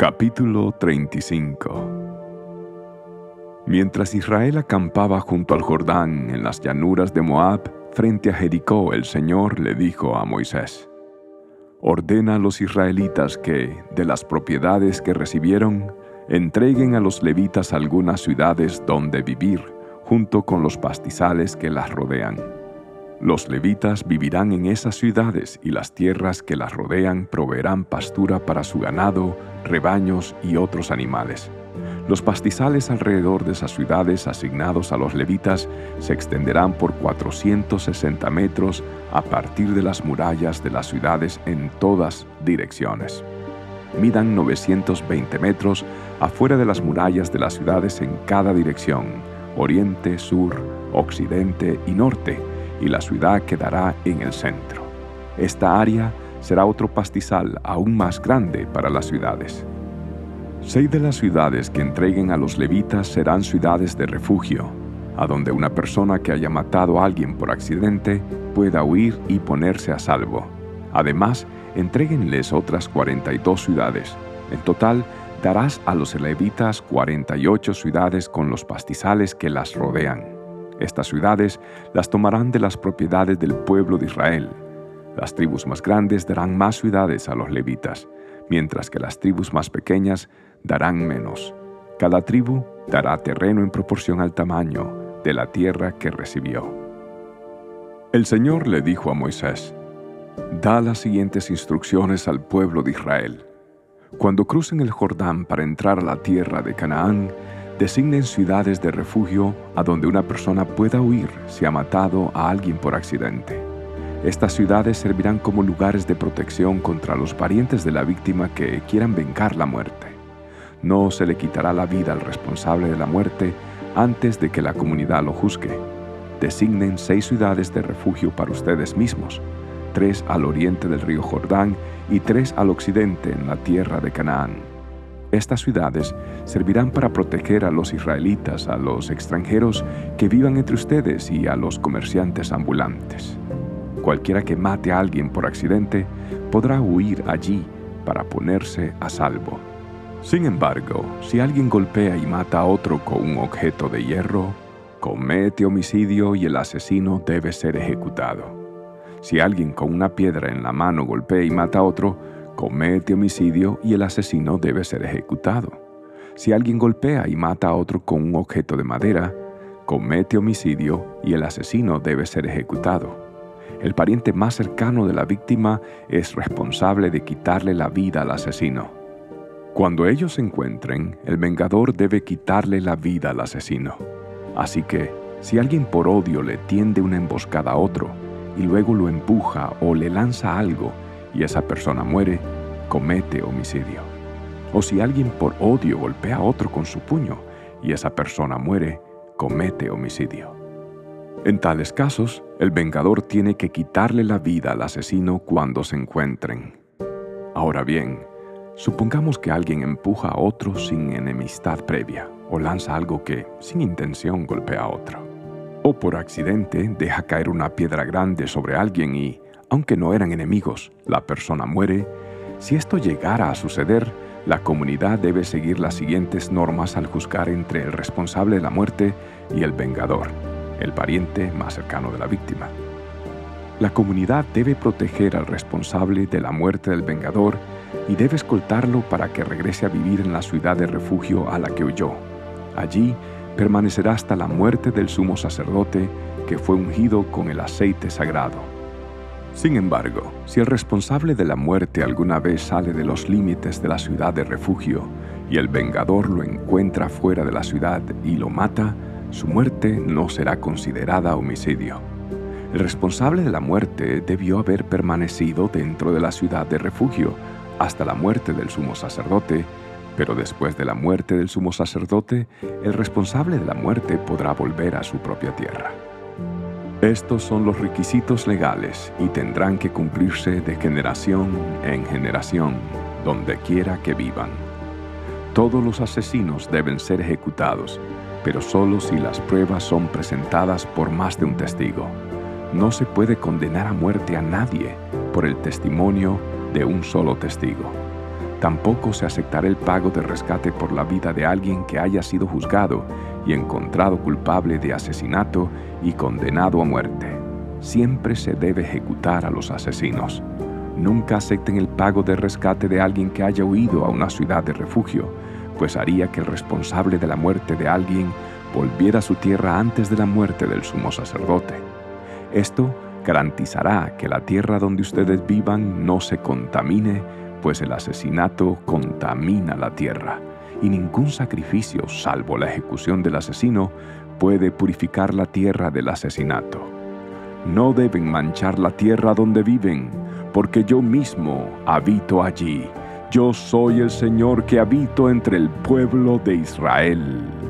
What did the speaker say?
Capítulo 35 Mientras Israel acampaba junto al Jordán en las llanuras de Moab, frente a Jericó, el Señor le dijo a Moisés, Ordena a los israelitas que, de las propiedades que recibieron, entreguen a los levitas algunas ciudades donde vivir, junto con los pastizales que las rodean los levitas vivirán en esas ciudades y las tierras que las rodean proveerán pastura para su ganado, rebaños y otros animales. Los pastizales alrededor de esas ciudades asignados a los levitas se extenderán por 460 metros a partir de las murallas de las ciudades en todas direcciones. Midan 920 metros afuera de las murallas de las ciudades en cada dirección, oriente, sur, occidente y norte, y la ciudad quedará en el centro. Esta área será otro pastizal aún más grande para las ciudades. Seis de las ciudades que entreguen a los levitas serán ciudades de refugio, a donde una persona que haya matado a alguien por accidente pueda huir y ponerse a salvo. Además, entreguenles otras 42 ciudades. En total, darás a los levitas 48 ciudades con los pastizales que las rodean. Estas ciudades las tomarán de las propiedades del pueblo de Israel. Las tribus más grandes darán más ciudades a los levitas, mientras que las tribus más pequeñas darán menos. Cada tribu dará terreno en proporción al tamaño de la tierra que recibió. El Señor le dijo a Moisés, Da las siguientes instrucciones al pueblo de Israel. Cuando crucen el Jordán para entrar a la tierra de Canaán, designen ciudades de refugio a donde una persona pueda huir si ha matado a alguien por accidente. Estas ciudades servirán como lugares de protección contra los parientes de la víctima que quieran vengar la muerte. No se le quitará la vida al responsable de la muerte antes de que la comunidad lo juzgue. Designen seis ciudades de refugio para ustedes mismos, tres al oriente del río Jordán y tres al occidente en la tierra de Canaán estas ciudades servirán para proteger a los israelitas, a los extranjeros que vivan entre ustedes y a los comerciantes ambulantes. Cualquiera que mate a alguien por accidente podrá huir allí para ponerse a salvo. Sin embargo, si alguien golpea y mata a otro con un objeto de hierro, comete homicidio y el asesino debe ser ejecutado. Si alguien con una piedra en la mano golpea y mata a otro, comete homicidio y el asesino debe ser ejecutado. Si alguien golpea y mata a otro con un objeto de madera, comete homicidio y el asesino debe ser ejecutado. El pariente más cercano de la víctima es responsable de quitarle la vida al asesino. Cuando ellos se encuentren, el vengador debe quitarle la vida al asesino. Así que, si alguien por odio le tiende una emboscada a otro y luego lo empuja o le lanza algo y esa persona muere, comete homicidio. O si alguien por odio golpea a otro con su puño y esa persona muere, comete homicidio. En tales casos, el vengador tiene que quitarle la vida al asesino cuando se encuentren. Ahora bien, supongamos que alguien empuja a otro sin enemistad previa o lanza algo que, sin intención, golpea a otro. O por accidente deja caer una piedra grande sobre alguien y, aunque no eran enemigos, la persona muere, si esto llegara a suceder, la comunidad debe seguir las siguientes normas al juzgar entre el responsable de la muerte y el vengador, el pariente más cercano de la víctima. La comunidad debe proteger al responsable de la muerte del vengador y debe escoltarlo para que regrese a vivir en la ciudad de refugio a la que huyó. Allí permanecerá hasta la muerte del sumo sacerdote que fue ungido con el aceite sagrado. Sin embargo, si el responsable de la muerte alguna vez sale de los límites de la ciudad de refugio y el vengador lo encuentra fuera de la ciudad y lo mata, su muerte no será considerada homicidio. El responsable de la muerte debió haber permanecido dentro de la ciudad de refugio hasta la muerte del sumo sacerdote, pero después de la muerte del sumo sacerdote, el responsable de la muerte podrá volver a su propia tierra. Estos son los requisitos legales y tendrán que cumplirse de generación en generación, donde quiera que vivan. Todos los asesinos deben ser ejecutados, pero solo si las pruebas son presentadas por más de un testigo. No se puede condenar a muerte a nadie por el testimonio de un solo testigo. Tampoco se aceptará el pago de rescate por la vida de alguien que haya sido juzgado y encontrado culpable de asesinato y condenado a muerte. Siempre se debe ejecutar a los asesinos. Nunca acepten el pago de rescate de alguien que haya huido a una ciudad de refugio, pues haría que el responsable de la muerte de alguien volviera a su tierra antes de la muerte del sumo sacerdote. Esto garantizará que la tierra donde ustedes vivan no se contamine, pues el asesinato contamina la tierra, y ningún sacrificio, salvo la ejecución del asesino, puede purificar la tierra del asesinato. No deben manchar la tierra donde viven, porque yo mismo habito allí. Yo soy el Señor que habito entre el pueblo de Israel.